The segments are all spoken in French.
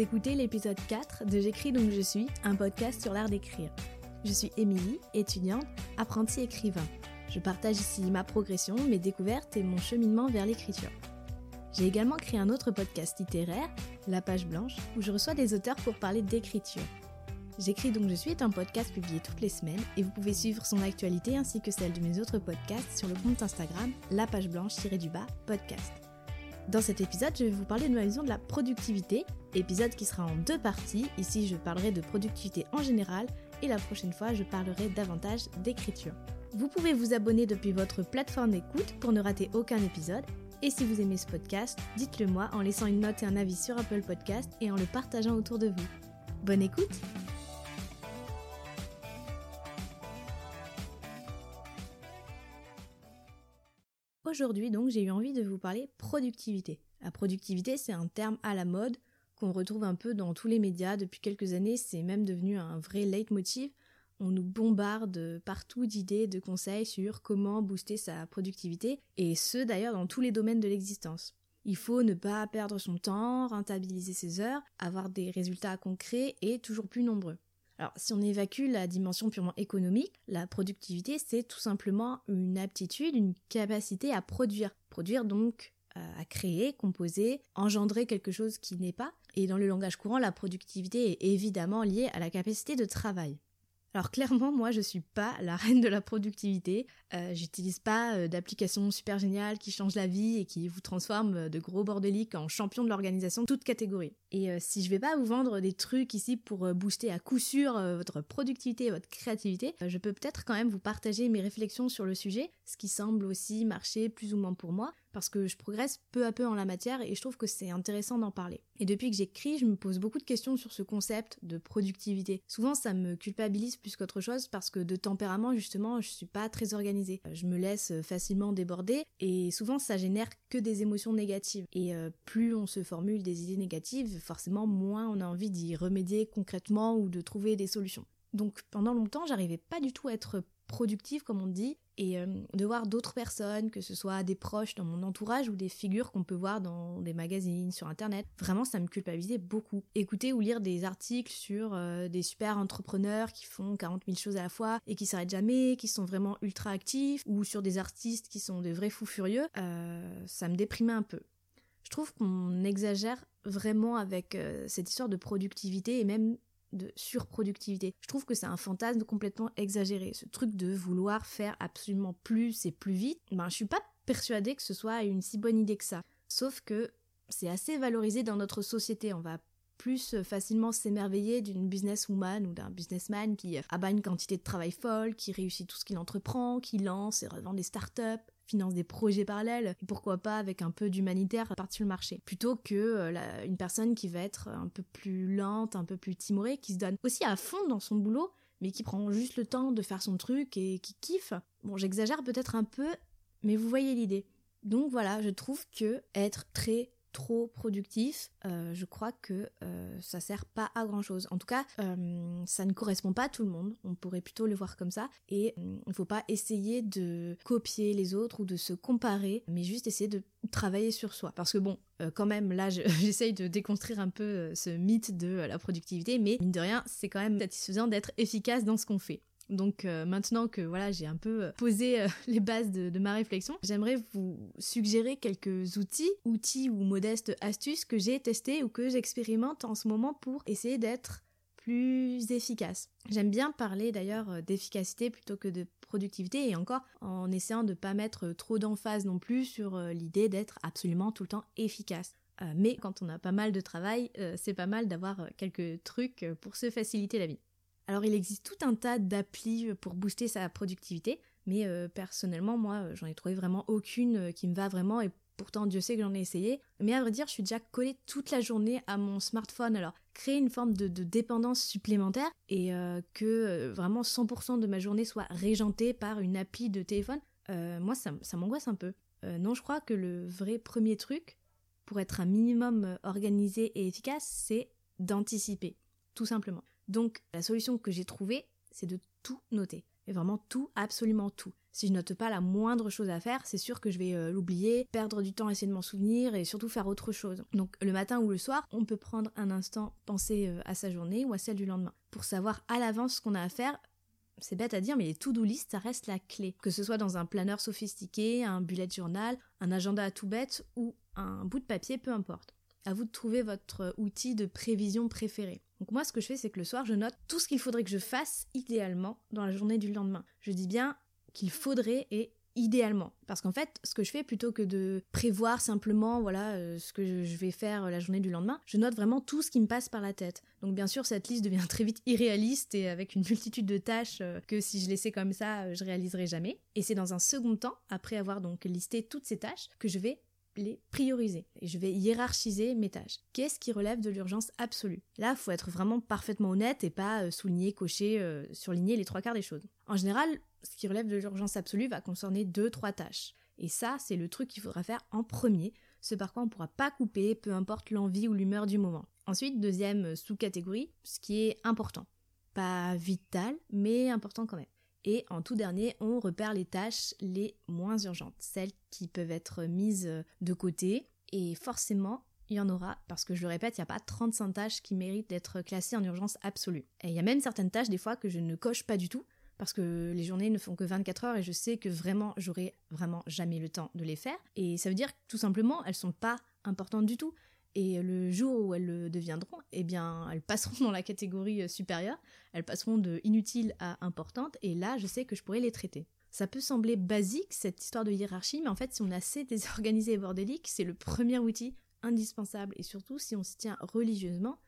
Écoutez l'épisode 4 de J'écris donc je suis, un podcast sur l'art d'écrire. Je suis Émilie, étudiante, apprentie écrivain. Je partage ici ma progression, mes découvertes et mon cheminement vers l'écriture. J'ai également créé un autre podcast littéraire, La Page Blanche, où je reçois des auteurs pour parler d'écriture. J'écris donc je suis est un podcast publié toutes les semaines et vous pouvez suivre son actualité ainsi que celle de mes autres podcasts sur le compte Instagram La Page Blanche-du-bas podcast. Dans cet épisode, je vais vous parler de ma vision de la productivité, épisode qui sera en deux parties. Ici, je parlerai de productivité en général et la prochaine fois, je parlerai davantage d'écriture. Vous pouvez vous abonner depuis votre plateforme d'écoute pour ne rater aucun épisode. Et si vous aimez ce podcast, dites-le moi en laissant une note et un avis sur Apple Podcast et en le partageant autour de vous. Bonne écoute Aujourd'hui donc j'ai eu envie de vous parler productivité. La productivité c'est un terme à la mode qu'on retrouve un peu dans tous les médias depuis quelques années, c'est même devenu un vrai leitmotiv. On nous bombarde partout d'idées, de conseils sur comment booster sa productivité, et ce d'ailleurs dans tous les domaines de l'existence. Il faut ne pas perdre son temps, rentabiliser ses heures, avoir des résultats concrets et toujours plus nombreux. Alors, si on évacue la dimension purement économique, la productivité, c'est tout simplement une aptitude, une capacité à produire. Produire donc euh, à créer, composer, engendrer quelque chose qui n'est pas. Et dans le langage courant, la productivité est évidemment liée à la capacité de travail. Alors clairement, moi, je suis pas la reine de la productivité. Euh, J'utilise pas euh, d'application super géniale qui change la vie et qui vous transforme euh, de gros bordéliques en champion de l'organisation, toute catégorie. Et si je vais pas vous vendre des trucs ici pour booster à coup sûr votre productivité et votre créativité, je peux peut-être quand même vous partager mes réflexions sur le sujet, ce qui semble aussi marcher plus ou moins pour moi, parce que je progresse peu à peu en la matière et je trouve que c'est intéressant d'en parler. Et depuis que j'écris, je me pose beaucoup de questions sur ce concept de productivité. Souvent, ça me culpabilise plus qu'autre chose parce que de tempérament, justement, je suis pas très organisée. Je me laisse facilement déborder et souvent, ça génère que des émotions négatives. Et euh, plus on se formule des idées négatives, forcément, moins on a envie d'y remédier concrètement ou de trouver des solutions. Donc pendant longtemps, j'arrivais pas du tout à être productive comme on dit et euh, de voir d'autres personnes, que ce soit des proches dans mon entourage ou des figures qu'on peut voir dans des magazines, sur internet, vraiment ça me culpabilisait beaucoup. Écouter ou lire des articles sur euh, des super entrepreneurs qui font 40 000 choses à la fois et qui s'arrêtent jamais, qui sont vraiment ultra actifs, ou sur des artistes qui sont de vrais fous furieux, euh, ça me déprimait un peu. Je trouve qu'on exagère vraiment avec cette histoire de productivité et même de surproductivité. Je trouve que c'est un fantasme complètement exagéré. Ce truc de vouloir faire absolument plus et plus vite, ben je suis pas persuadée que ce soit une si bonne idée que ça. Sauf que c'est assez valorisé dans notre société. On va plus facilement s'émerveiller d'une businesswoman ou d'un businessman qui abat une quantité de travail folle, qui réussit tout ce qu'il entreprend, qui lance et revend des startups, finance des projets parallèles, et pourquoi pas avec un peu d'humanitaire partir sur le marché, plutôt que euh, une personne qui va être un peu plus lente, un peu plus timorée, qui se donne aussi à fond dans son boulot, mais qui prend juste le temps de faire son truc et qui kiffe. Bon, j'exagère peut-être un peu, mais vous voyez l'idée. Donc voilà, je trouve que être très trop productif, euh, je crois que euh, ça sert pas à grand chose. En tout cas, euh, ça ne correspond pas à tout le monde. On pourrait plutôt le voir comme ça. Et il ne faut pas essayer de copier les autres ou de se comparer, mais juste essayer de travailler sur soi. Parce que bon, quand même, là, j'essaye de déconstruire un peu ce mythe de la productivité, mais mine de rien, c'est quand même satisfaisant d'être efficace dans ce qu'on fait. Donc euh, maintenant que voilà j'ai un peu euh, posé euh, les bases de, ma réflexion, j'aimerais vous suggérer quelques outils, outils ou modestes astuces que j'ai testés ou que j'expérimente en ce moment pour essayer d'être plus efficace. J'aime bien parler d'ailleurs d'efficacité plutôt que de productivité et encore en essayant de pas mettre trop d'emphase non plus sur l'idée d'être absolument tout le temps efficace. mais quand on a pas mal de travail, c'est pas mal d'avoir quelques trucs pour se faciliter la vie. Alors il existe tout un tas d'applis euh, pour booster sa productivité, mais euh, personnellement moi euh, j'en ai trouvé vraiment aucune qui me va vraiment et pourtant Dieu sait que j'en ai essayé. Mais à vrai dire je suis déjà collée toute la journée à mon smartphone, alors créer une forme de, dépendance supplémentaire et que vraiment 100% de ma journée soit régentée par une appli de téléphone, moi ça, ça m'angoisse un peu. non je crois que le vrai premier truc pour être un minimum organisé et efficace c'est d'anticiper, tout simplement. Donc la solution que j'ai trouvée, c'est de tout noter. Et vraiment tout, absolument tout. Si je note pas la moindre chose à faire, c'est sûr que je vais euh, l'oublier, perdre du temps à essayer de m'en souvenir et surtout faire autre chose. Donc le matin ou le soir, on peut prendre un instant, penser euh, à sa journée ou à celle du lendemain pour savoir à l'avance ce qu'on a à faire. C'est bête à dire, mais les to-do list, ça reste la clé. Que ce soit dans un planeur sophistiqué, un bullet journal, un agenda à tout bête ou un bout de papier, peu importe. À vous de trouver votre outil de prévision préféré. Donc moi, ce que je fais, c'est que le soir, je note tout ce qu'il faudrait que je fasse idéalement dans la journée du lendemain. Je dis bien qu'il faudrait et idéalement. Parce qu'en fait, ce que je fais, plutôt que de prévoir simplement voilà euh, ce que je vais faire la journée du lendemain, je note vraiment tout ce qui me passe par la tête. Donc bien sûr, cette liste devient très vite irréaliste et avec une multitude de tâches euh, que si je laissais comme ça, euh, je réaliserais jamais. Et c'est dans un second temps, après avoir donc listé toutes ces tâches, que je vais les prioriser et je vais hiérarchiser mes tâches. Qu'est-ce qui relève de l'urgence absolue? Là, faut être vraiment parfaitement honnête et pas souligner, cocher, surligner les trois quarts des choses. En général, ce qui relève de l'urgence absolue va concerner deux, trois tâches. Et ça, c'est le truc qu'il faudra faire en premier, ce par quoi on ne pourra pas couper, peu importe l'envie ou l'humeur du moment. Ensuite, deuxième sous-catégorie, ce qui est important. Pas vital, mais important quand même. Et en tout dernier, on repère les tâches les moins urgentes, celles qui peuvent être mises de côté. Et forcément, il y en aura, parce que je le répète, il n'y a pas 35 tâches qui méritent d'être classées en urgence absolue. Et il y a même certaines tâches, des fois, que je ne coche pas du tout, parce que les journées ne font que 24 heures et je sais que vraiment j'aurai vraiment jamais le temps de les faire. Et ça veut dire que tout simplement elles sont pas importantes du tout. Et le jour où elles le deviendront, eh bien, elles passeront dans la catégorie euh, supérieure, elles passeront de inutiles à importantes, et là, je sais que je pourrai les traiter. Ça peut sembler basique, cette histoire de hiérarchie, mais en fait, si on est assez désorganisé et bordélique, c'est le premier outil indispensable, et surtout si on s'y tient religieusement,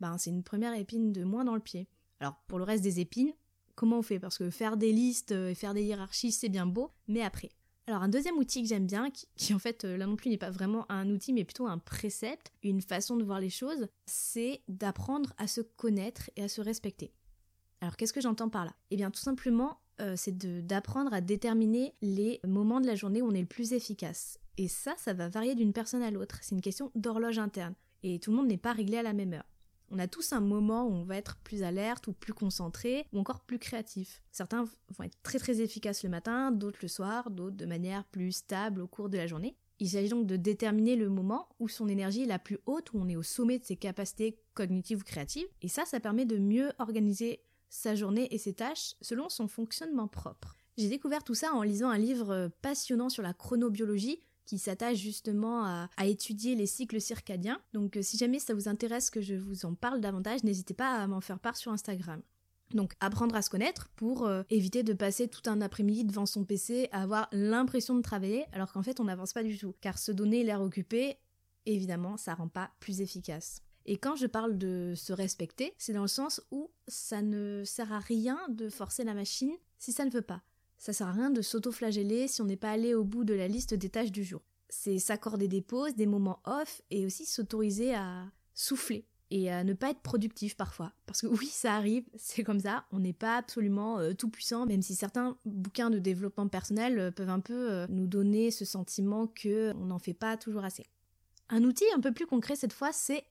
ben, c'est une première épine de moins dans le pied. Alors, pour le reste des épines, comment on fait? Parce que faire des listes euh, et faire des hiérarchies, c'est bien beau, mais après. Alors un deuxième outil que j'aime bien, qui, en fait euh, là non plus n'est pas vraiment un outil, mais plutôt un précepte, une façon de voir les choses, c'est d'apprendre à se connaître et à se respecter. Alors qu'est-ce que j'entends par là? Eh bien tout simplement, euh, c'est d'apprendre à déterminer les moments de la journée où on est le plus efficace. Et ça, ça va varier d'une personne à l'autre. C'est une question d'horloge interne. Et tout le monde n'est pas réglé à la même heure. On a tous un moment où on va être plus alerte ou plus concentré ou encore plus créatif. Certains vont être très très efficaces le matin, d'autres le soir, d'autres de manière plus stable au cours de la journée. Il s'agit donc de déterminer le moment où son énergie est la plus haute, où on est au sommet de ses capacités cognitives ou créatives. Et ça, ça permet de mieux organiser sa journée et ses tâches selon son fonctionnement propre. J'ai découvert tout ça en lisant un livre passionnant sur la chronobiologie qui s'attache justement à, étudier les cycles circadiens. Donc euh, si jamais ça vous intéresse que je vous en parle davantage, n'hésitez pas à m'en faire part sur Instagram. Donc apprendre à se connaître pour euh, éviter de passer tout un après-midi devant son PC à avoir l'impression de travailler alors qu'en fait on n'avance pas du tout. Car se donner l'air occupé, évidemment, ça rend pas plus efficace. Et quand je parle de se respecter, c'est dans le sens où ça ne sert à rien de forcer la machine si ça ne veut pas. Ça sert à rien de s'auto-flageller si on n'est pas allé au bout de la liste des tâches du jour. C'est s'accorder des pauses, des moments off et aussi s'autoriser à souffler et à ne pas être productif parfois. Parce que oui, ça arrive, c'est comme ça, on n'est pas absolument euh, tout puissant, même si certains bouquins de développement personnel euh, peuvent un peu euh, nous donner ce sentiment que on n'en fait pas toujours assez. Un outil un peu plus concret cette fois, c'est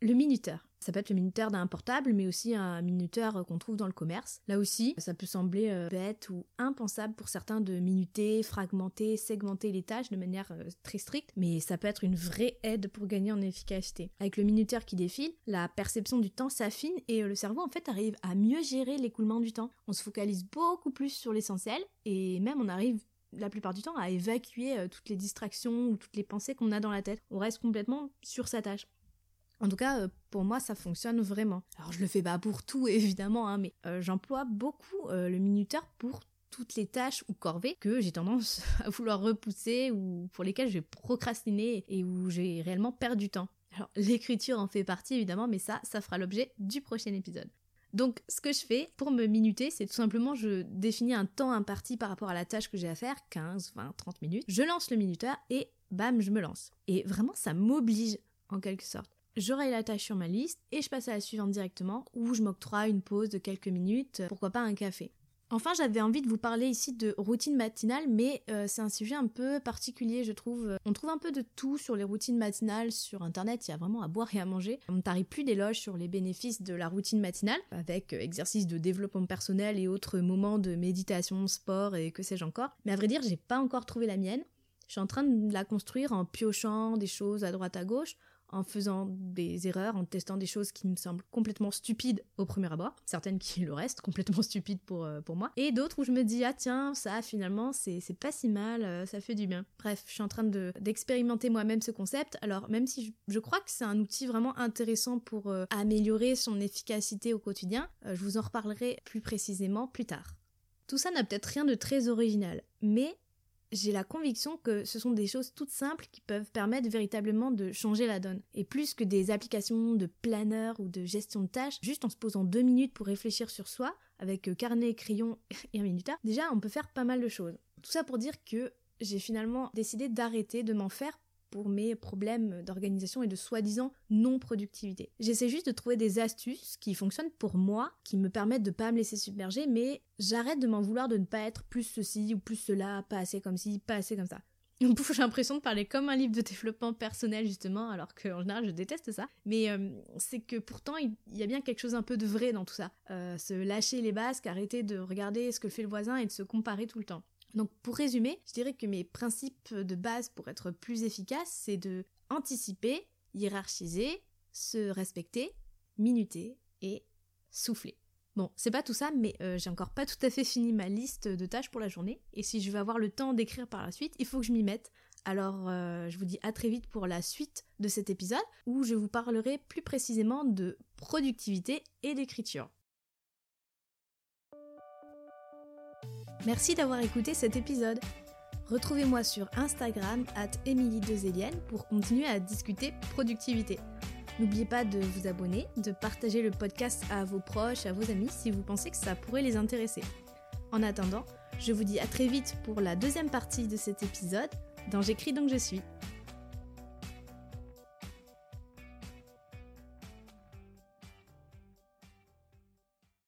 le minuteur. Ça peut être le minuteur d'un portable, mais aussi un minuteur qu'on trouve dans le commerce. Là aussi, ça peut sembler euh, bête ou impensable pour certains de minuter, fragmenter, segmenter les tâches de manière euh, très stricte, mais ça peut être une vraie aide pour gagner en efficacité. Avec le minuteur qui défile, la perception du temps s'affine et euh, le cerveau en fait arrive à mieux gérer l'écoulement du temps. On se focalise beaucoup plus sur l'essentiel et même on arrive la plupart du temps à évacuer toutes les distractions ou toutes les pensées qu'on a dans la tête. On reste complètement sur sa tâche. En tout cas, euh, pour moi, ça fonctionne vraiment. Alors, je le fais pas pour tout, évidemment, hein, mais euh, j'emploie beaucoup euh, le minuteur pour toutes les tâches ou corvées que j'ai tendance à vouloir repousser ou pour lesquelles je vais procrastiner et où j'ai réellement perdu du temps. Alors, l'écriture en fait partie, évidemment, mais ça, ça fera l'objet du prochain épisode. Donc, ce que je fais pour me minuter, c'est tout simplement, je définis un temps imparti par rapport à la tâche que j'ai à faire, 15, 20, 30 minutes. Je lance le minuteur et bam, je me lance. Et vraiment, ça m'oblige, en quelque sorte j'aurai la tâche sur ma liste et je passe à la suivante directement où je m'octroie une pause de quelques minutes, pourquoi pas un café. Enfin, j'avais envie de vous parler ici de routine matinale, mais euh, c'est un sujet un peu particulier, je trouve. On trouve un peu de tout sur les routines matinales sur Internet, il y a vraiment à boire et à manger. On ne tarie plus d'éloges sur les bénéfices de la routine matinale, avec euh, exercices de développement personnel et autres moments de méditation, sport et que sais-je encore. Mais à vrai dire, j'ai pas encore trouvé la mienne. Je suis en train de la construire en piochant des choses à droite à gauche, en faisant des erreurs, en testant des choses qui me semblent complètement stupides au premier abord, certaines qui le restent complètement stupides pour, euh, pour moi, et d'autres où je me dis ah tiens ça finalement c'est pas si mal, euh, ça fait du bien. Bref, je suis en train d'expérimenter moi-même ce concept, alors même si je, crois que c'est un outil vraiment intéressant pour euh, améliorer son efficacité au quotidien, je vous en reparlerai plus précisément plus tard. Tout ça n'a peut-être rien de très original, mais j'ai la conviction que ce sont des choses toutes simples qui peuvent permettre véritablement de changer la donne. Et plus que des applications de planeur ou de gestion de tâches, juste en se posant deux minutes pour réfléchir sur soi, avec euh, carnet, crayon et un minuteur, déjà on peut faire pas mal de choses. Tout ça pour dire que j'ai finalement décidé d'arrêter de m'en faire pour mes problèmes d'organisation et de soi-disant non-productivité. J'essaie juste de trouver des astuces qui fonctionnent pour moi, qui me permettent de pas me laisser submerger, mais j'arrête de m'en vouloir de ne pas être plus ceci ou plus cela, pas assez comme ci, pas assez comme ça. J'ai l'impression de parler comme un livre de développement personnel justement, alors qu'en général je déteste ça. Mais euh, c'est que pourtant il y a bien quelque chose un peu de vrai dans tout ça. Euh, se lâcher les basques, arrêter de regarder ce que fait le voisin et de se comparer tout le temps. Donc pour résumer, je dirais que mes principes de base pour être plus efficace, c'est de anticiper, hiérarchiser, se respecter, minuter et souffler. Bon, c'est pas tout ça, mais euh, j'ai encore pas tout à fait fini ma liste de tâches pour la journée, et si je veux avoir le temps d'écrire par la suite, il faut que je m'y mette. Alors euh, je vous dis à très vite pour la suite de cet épisode, où je vous parlerai plus précisément de productivité et d'écriture. Merci d'avoir écouté cet épisode. Retrouvez-moi sur Instagram at pour continuer à discuter productivité. N'oubliez pas de vous abonner, de partager le podcast à vos proches, à vos amis si vous pensez que ça pourrait les intéresser. En attendant, je vous dis à très vite pour la deuxième partie de cet épisode dans J'écris donc je suis.